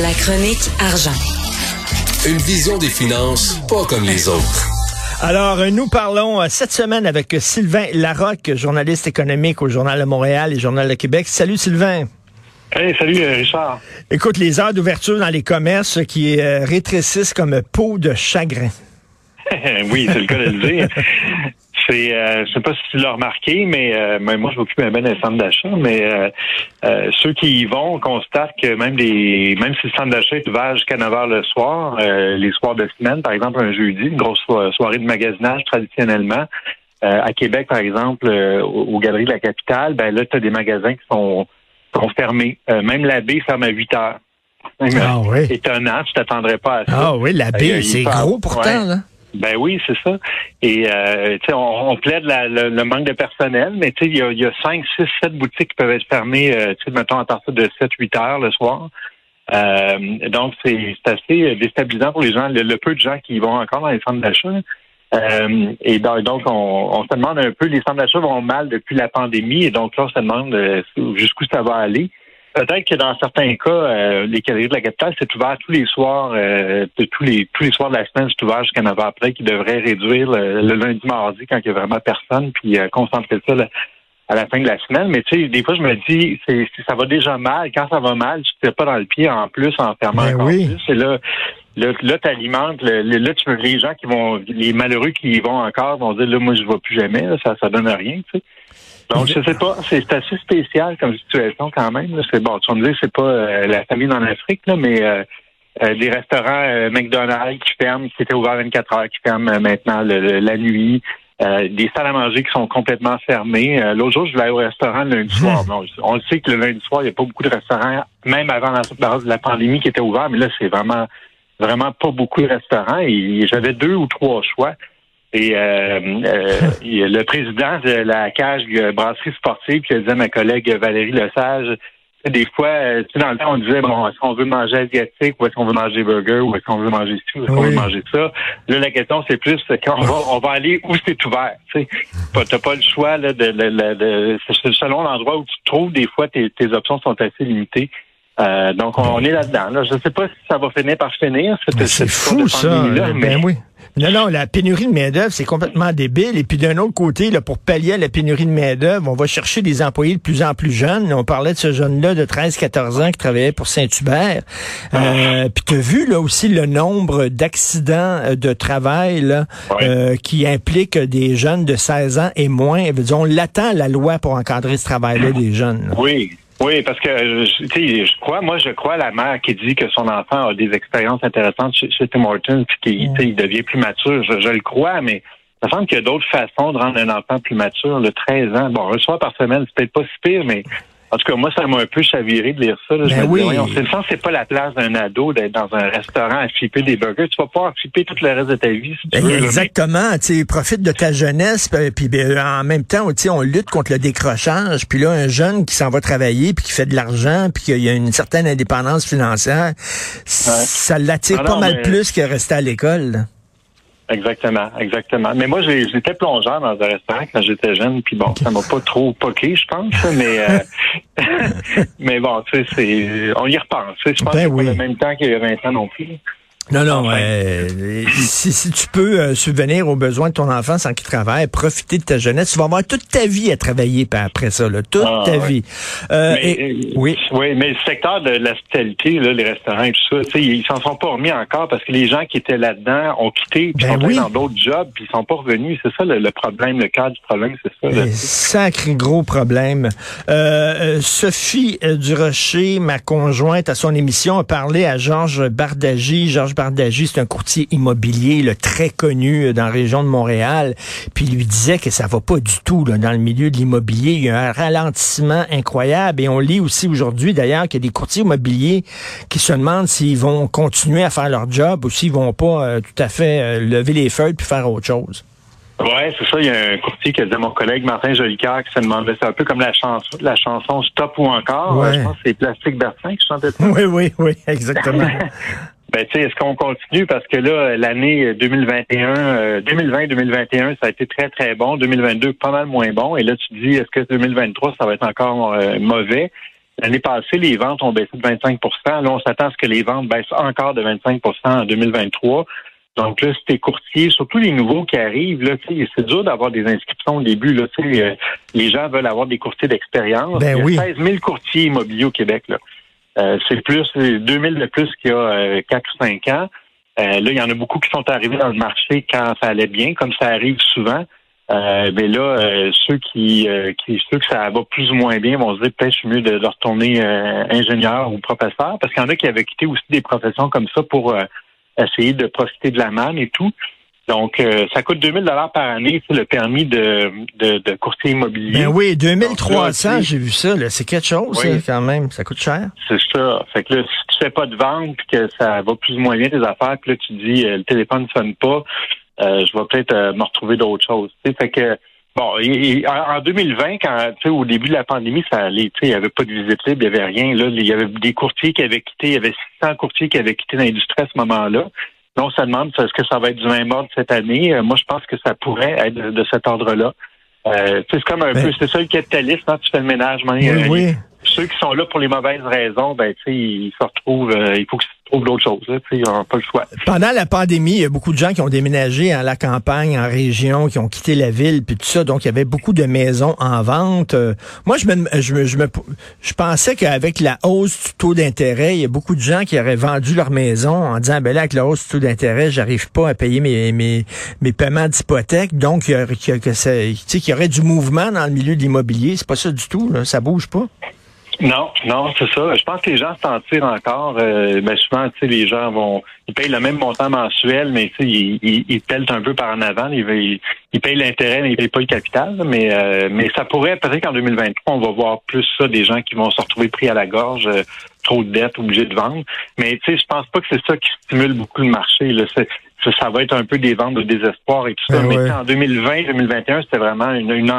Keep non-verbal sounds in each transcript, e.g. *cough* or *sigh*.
La chronique argent. Une vision des finances pas comme les autres. Alors, euh, nous parlons euh, cette semaine avec Sylvain Larocque, journaliste économique au Journal de Montréal et Journal de Québec. Salut Sylvain. Hey, salut euh, Richard. Écoute, les heures d'ouverture dans les commerces qui rétrécissent comme peau de chagrin. *laughs* oui, c'est le cas de le dire. C'est, euh, je sais pas si tu l'as remarqué, mais, euh, moi je m'occupe un peu des centres d'achat, mais euh, euh, ceux qui y vont constatent que même les, même si le centre d'achat est ouvert jusqu'à 9 h le soir, les soirs de semaine, par exemple un jeudi, une grosse soirée de magasinage traditionnellement, à Québec par exemple, aux Galeries de la Capitale, ben là tu as des magasins qui sont, sont fermés. même la baie ferme à 8 heures. Ah oui. *laughs* Étonnant, tu t'attendrais pas à ça. Ah oui, la baie, c'est gros pourtant, là. Ben oui, c'est ça. Et euh, on, on plaide le, manque de personnel, mais il y a, y a 5, 6, 7 boutiques qui peuvent être fermées, euh, mettons, à partir de 7, 8 heures le soir. Euh, donc, c'est assez déstabilisant pour les gens, le, peu de gens qui vont encore dans les centres d'achat. Euh, et donc, on, on, se demande un peu, les centres d'achat vont mal depuis la pandémie, et donc là, on se demande euh, jusqu'où ça va aller. Peut-être que dans certains cas, euh, les calories de la capitale, c'est ouvert tous les soirs, euh, tous les tous les soirs de la semaine, c'est ouvert jusqu'à 9 après, qui devrait réduire le, lundi, mardi quand il y a vraiment personne, puis euh, concentrer ça à la fin de la semaine. Mais tu sais, des fois, je me dis, c'est, ça va déjà mal. Quand ça va mal, tu te fais pas dans le pied en plus en fermant ben encore oui. plus. Et là, là, là tu alimentes. là, tu, les gens qui vont, les malheureux qui y vont encore vont dire, là, moi, je ne vais plus jamais. ça, ça donne rien. Tu sais. Donc, je sais pas, c'est assez spécial comme situation quand même. C'est bon, tu vas me dire, c'est pas euh, la famille en Afrique, là, mais euh, euh, des restaurants McDonald's qui ferment, qui étaient ouverts 24 heures, qui ferment maintenant la nuit. des salles à manger qui sont complètement fermées. L'autre jour, je vais aller au restaurant le lundi soir. *laughs* On le sait que le lundi soir, il n'y a pas beaucoup de restaurants, même avant la, la pandémie, qui étaient ouverts, mais là, c'est vraiment vraiment pas beaucoup de restaurants. Et j'avais deux ou trois choix. Et euh, euh le président de la cage brasserie sportive qui à ma collègue Valérie Lesage, des fois, euh, tu sais, dans le temps, on disait, bon, est-ce qu'on veut manger asiatique ou est-ce qu'on veut manger burger ou est-ce qu'on veut manger ci ou est-ce qu'on veut manger ça? Là, la question, c'est plus quand on va, on va aller où c'est ouvert. Tu sais, t'as pas le choix là, de, de, de, selon l'endroit où tu te trouves, des fois, tes, tes options sont assez limitées. Euh, donc, on, est là-dedans. Là. Je ne sais pas si ça va finir par finir. C'est fou, ça. Ben oui. Non, non, la pénurie de main-d'œuvre, c'est complètement débile. Et puis d'un autre côté, là, pour pallier à la pénurie de main-d'œuvre, on va chercher des employés de plus en plus jeunes. On parlait de ce jeune-là de 13-14 ans qui travaillait pour Saint-Hubert. Euh, puis tu as vu là aussi le nombre d'accidents euh, de travail là, euh, qui impliquent des jeunes de 16 ans et moins. On l'attend la loi pour encadrer ce travail-là des jeunes. Oui, oui, parce que tu sais, je crois, moi, je crois à la mère qui dit que son enfant a des expériences intéressantes chez, Tim Hortons puis qu'il il devient plus mature. Je, le crois, mais ça semble qu'il y a d'autres façons de rendre un enfant plus mature. Le 13 ans, bon, un soir par semaine, c'est peut-être pas si pire, mais en tout cas, moi, ça m'a un peu chaviré de lire ça. Là. Ben oui. c'est le sens, c'est pas la place d'un ado d'être dans un restaurant à flipper des burgers. Tu vas pas flipper tout le reste de ta vie. Si tu ben, veux, exactement. Tu profite de ta jeunesse, puis ben, en même temps, on lutte contre le décrochage. Puis là, un jeune qui s'en va travailler, puis qui fait de l'argent, puis qu'il y a une certaine indépendance financière, ça l'attire pas mal plus que rester à l'école. Exactement, exactement. Mais moi, j'étais plongeur dans un restaurant quand j'étais jeune, puis bon, ça m'a pas trop poqué, je pense, mais euh, *laughs* *laughs* mais bon, tu sais, on y repense. Je pense ben que oui. pas le même temps qu'il y a 20 ans non plus. Non, non, euh, si, si, tu peux euh, subvenir aux besoins de ton enfant sans qu'il travaille, profiter de ta jeunesse, tu vas avoir toute ta vie à travailler après ça, là, toute ah, ta vie. Euh, mais, oui. Oui, mais le secteur de l'hospitalité, les restaurants et tout ça, ils s'en sont pas remis encore parce que les gens qui étaient là-dedans ont quitté, puis ben sont dans d'autres jobs, puis ils sont pas revenus. C'est ça le, problème, le cas du problème, c'est ça. Là. Sacré gros problème. Sophie Durocher, ma conjointe à son émission, a parlé à Georges Bardagy. Georges Bardagy, c'est un courtier immobilier le très connu euh, dans la région de Montréal. Puis il lui disait que ça va pas du tout là, dans le milieu de l'immobilier. Il y a un ralentissement incroyable. Et on lit aussi aujourd'hui, d'ailleurs, qu'il y a des courtiers immobiliers qui se demandent s'ils vont continuer à faire leur job ou s'ils vont pas euh, tout à fait euh, lever les feuilles puis faire autre chose. Oui, c'est ça. Il y a un courtier qui à mon collègue Martin Jolicoeur qui se demandait, c'est un peu comme la chanson, la chanson Stop ou encore. Je pense que c'est Plastique Bertin qui chantait ça. *laughs* Oui, oui, oui, exactement. *laughs* Ben, tu sais, est-ce qu'on continue? Parce que là, l'année 2021, 2020-2021, euh, ça a été très, très bon. 2022, pas mal moins bon. Et là, tu dis, est-ce que 2023, ça va être encore euh, mauvais? L'année passée, les ventes ont baissé de 25% Là, on s'attend à ce que les ventes baissent encore de 25% en 2023. Donc là, c'est courtiers, surtout les nouveaux qui arrivent, là, c'est dur d'avoir des inscriptions au début. Là, euh, les gens veulent avoir des courtiers d'expérience. Ben il y a 16 000 courtiers immobiliers au Québec. Là. Euh, c'est plus 2 000 de plus qu'il y a 4 ou 5 ans. là, il y en a beaucoup qui sont arrivés dans le marché quand ça allait bien, comme ça arrive souvent. Euh, mais là, euh, ceux qui, euh, qui, ceux que ça va plus ou moins bien vont se dire peut-être mieux de, retourner ingénieur ou professeur, parce qu'il y en a qui avaient quitté aussi des professions comme ça pour essayer de profiter de la manne et tout. Donc, ça coûte 2000 dollars par année, c'est le permis de, de, courtier immobilier. Ben oui, 2300, j'ai vu ça, c'est quelque chose quand même, ça coûte cher. C'est ça. Fait que là, si tu fais pas de vente, puis que ça va plus ou moins bien tes affaires, puis là tu dis le téléphone ne sonne pas, euh, je vais peut-être euh, me retrouver d'autres choses. Fait que Bon, en 2020, quand au début de la pandémie, ça allait, il n'y avait pas de visite libre, il n'y avait rien. Là, il y avait des courtiers qui avaient quitté, il y avait 600 courtiers qui avaient quitté l'industrie à ce moment-là. Donc, ça demande est-ce que ça va être du même ordre cette année? Euh, moi, je pense que ça pourrait être de, cet ordre-là. Euh, c'est comme un peu, c'est ça le capitalisme, hein, tu fais le ménage. Oui, oui. Ceux qui sont là pour les mauvaises raisons, ben, tu sais, ils se retrouvent, il faut que d'autres choses. le choix. Pendant la pandémie, il y a beaucoup de gens qui ont déménagé à la campagne, en région, qui ont quitté la ville, puis tout ça. Donc, il y avait beaucoup de maisons en vente. Euh, moi, je me, je, je, me, je pensais qu'avec la hausse du taux d'intérêt, il y a beaucoup de gens qui auraient vendu leur maison en disant, ben là, avec la hausse du taux d'intérêt, j'arrive pas à payer mes, mes, mes paiements d'hypothèque. Donc, il y, aurait, qu'il y aurait du mouvement dans le milieu de l'immobilier. C'est pas ça du tout. Là. Ça bouge pas. Non, non, c'est ça. Je pense que les gens s'en tirent encore. Euh, ben souvent, tu sais, les gens vont, ils payent le même montant mensuel, mais tu sais, ils, ils, ils un peu par en avant. Ils, ils, payent l'intérêt, mais ils payent pas le capital. Mais, euh, mais ça pourrait, peut-être qu'en 2023, on va voir plus ça, des gens qui vont se retrouver pris à la gorge, euh, trop de dettes, obligés de vendre. Mais tu sais, je pense pas que c'est ça qui stimule beaucoup le marché. Là. Ça, va être un peu des ventes de désespoir et tout ça. Ben mais en 2020, 2021, c'était vraiment une, une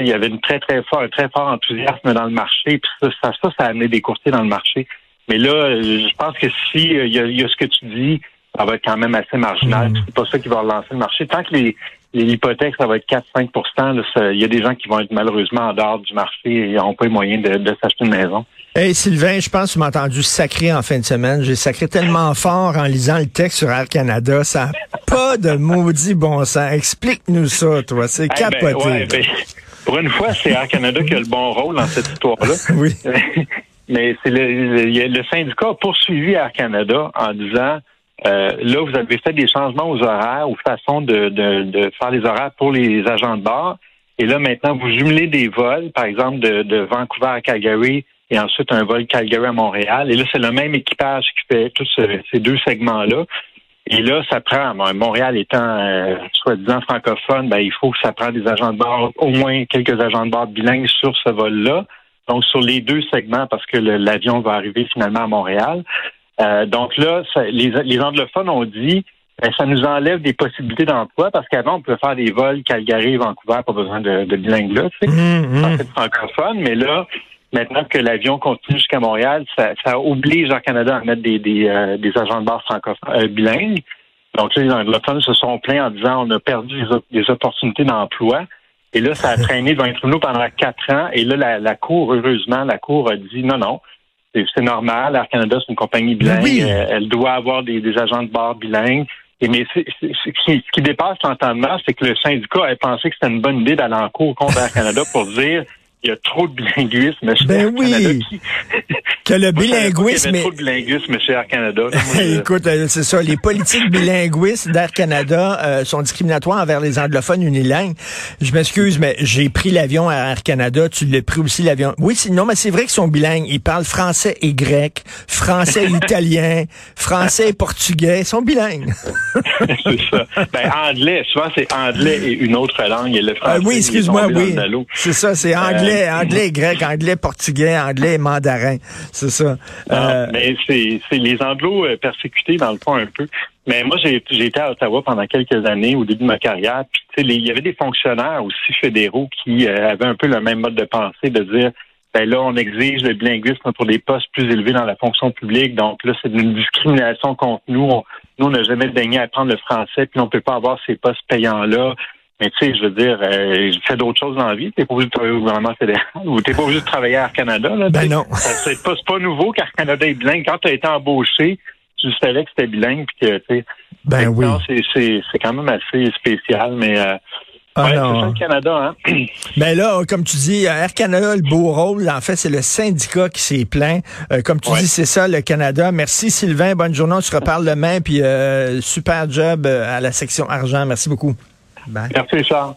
il y avait une très, très fort, un très fort enthousiasme dans le marché. Puis ça, ça, ça, a amené des courtiers dans le marché. Mais là, je pense que si euh, il y a, ce que tu dis, ça va être quand même assez marginal. Mm. C'est pas ça qui va relancer le marché. Tant que les, hypothèques, ça va être 4-5% il y a des gens qui vont être malheureusement en dehors du marché et n'ont pas les moyens de, de s'acheter une maison. Hey Sylvain, je pense que tu m'as entendu sacrer en fin de semaine. J'ai sacré tellement fort en lisant le texte sur Air Canada. Ça n'a pas de maudit bon sens. Explique-nous ça, toi. C'est ben, capoté. Ben, pour une fois, c'est Air Canada qui a le bon rôle dans cette histoire-là. *laughs* oui. *laughs* Mais c'est le, le, syndicat a poursuivi Air Canada en disant euh, là, vous avez fait des changements aux horaires, aux façons de, de, de, faire les horaires pour les agents de bord. Et là, maintenant, vous jumelez des vols, par exemple, de, de Vancouver à Calgary et ensuite un vol Calgary à Montréal. Et là, c'est le même équipage qui fait tous ces deux segments-là. Et là, ça prend, Montréal étant euh, soi-disant francophone, ben, il faut que ça prenne des agents de bord, au moins quelques agents de bord bilingues sur ce vol-là. Donc, sur les deux segments, parce que l'avion va arriver finalement à Montréal. Euh, donc là, les, les anglophones ont dit, ben, ça nous enlève des possibilités d'emploi parce qu'avant, on pouvait faire des vols Calgary, Vancouver, pas besoin de, de bilingue là, tu sais, mmh. francophone, mais là, Maintenant que l'avion continue jusqu'à Montréal, ça, ça, oblige Air Canada à mettre des, des, euh, des agents de bord francophones euh, bilingues. Donc là, les anglophones se sont plaints en disant on a perdu des, opportunités d'emploi. Et là, ça a traîné devant les pendant quatre ans. Et là, la, la, Cour, heureusement, la Cour a dit non, non, c'est normal. Air Canada, c'est une compagnie bilingue. Euh, elle, doit avoir des, des, agents de bord bilingues. Et mais ce qui dépasse l'entendement, c'est que le syndicat a pensé que c'était une bonne idée d'aller en cours contre Air Canada pour dire il y a trop de bilinguisme chez ben oui. *laughs* que le bilinguisme. Il y avait trop de bilinguisme chez Air Canada. *laughs* Écoute, euh, c'est ça. Les politiques bilinguistes d'Air Canada euh, sont discriminatoires envers les anglophones unilingues. Je m'excuse, mais j'ai pris l'avion à Air Canada. Tu l'as pris aussi l'avion. Oui, non, mais c'est vrai qu'ils sont bilingues. Ils parlent français et grec, français et *laughs* italien, français et portugais. Ils sont bilingues. c'est ça. Ben, anglais. Souvent, c'est anglais et une autre langue. Et le français. Ah oui, excuse-moi, oui. C'est ça, c'est anglais. Euh, anglais, grec, anglais, portugais, anglais, mandarin. C'est ça. Euh, mais c'est, les anglos euh, persécutés dans le fond un peu. Mais moi, j'ai, été à Ottawa pendant quelques années au début de ma carrière. Puis, il y avait des fonctionnaires aussi fédéraux qui avaient un peu le même mode de pensée, de dire ben là, on exige le bilinguisme pour des postes plus élevés dans la fonction publique. Donc là, c'est une discrimination contre nous. nous, on n'a jamais daigné apprendre le français, puis on ne peut pas avoir ces postes payants-là. Mais tu sais, je veux dire, euh, fais d'autres choses dans la vie. T'es pas obligé de travailler au gouvernement fédéral *laughs* ou t'es pas obligé de travailler à Air Canada. Là, ben non. C'est pas, pas nouveau qu'Air Canada est bilingue. Quand tu as été embauché, tu savais que c'était bilingue. Puis que, tu sais, ben oui. C'est quand même assez spécial, mais... Euh, ah ouais, c'est ça le Canada, hein? *clears throat* Ben là, comme tu dis, Air Canada, le beau rôle, en fait, c'est le syndicat qui s'est plaint. Euh, comme tu dis, c'est ça le Canada. Merci Sylvain, bonne journée, on se reparle demain, puis euh, super job euh, à la section argent. Merci beaucoup. Bye. Merci Charles.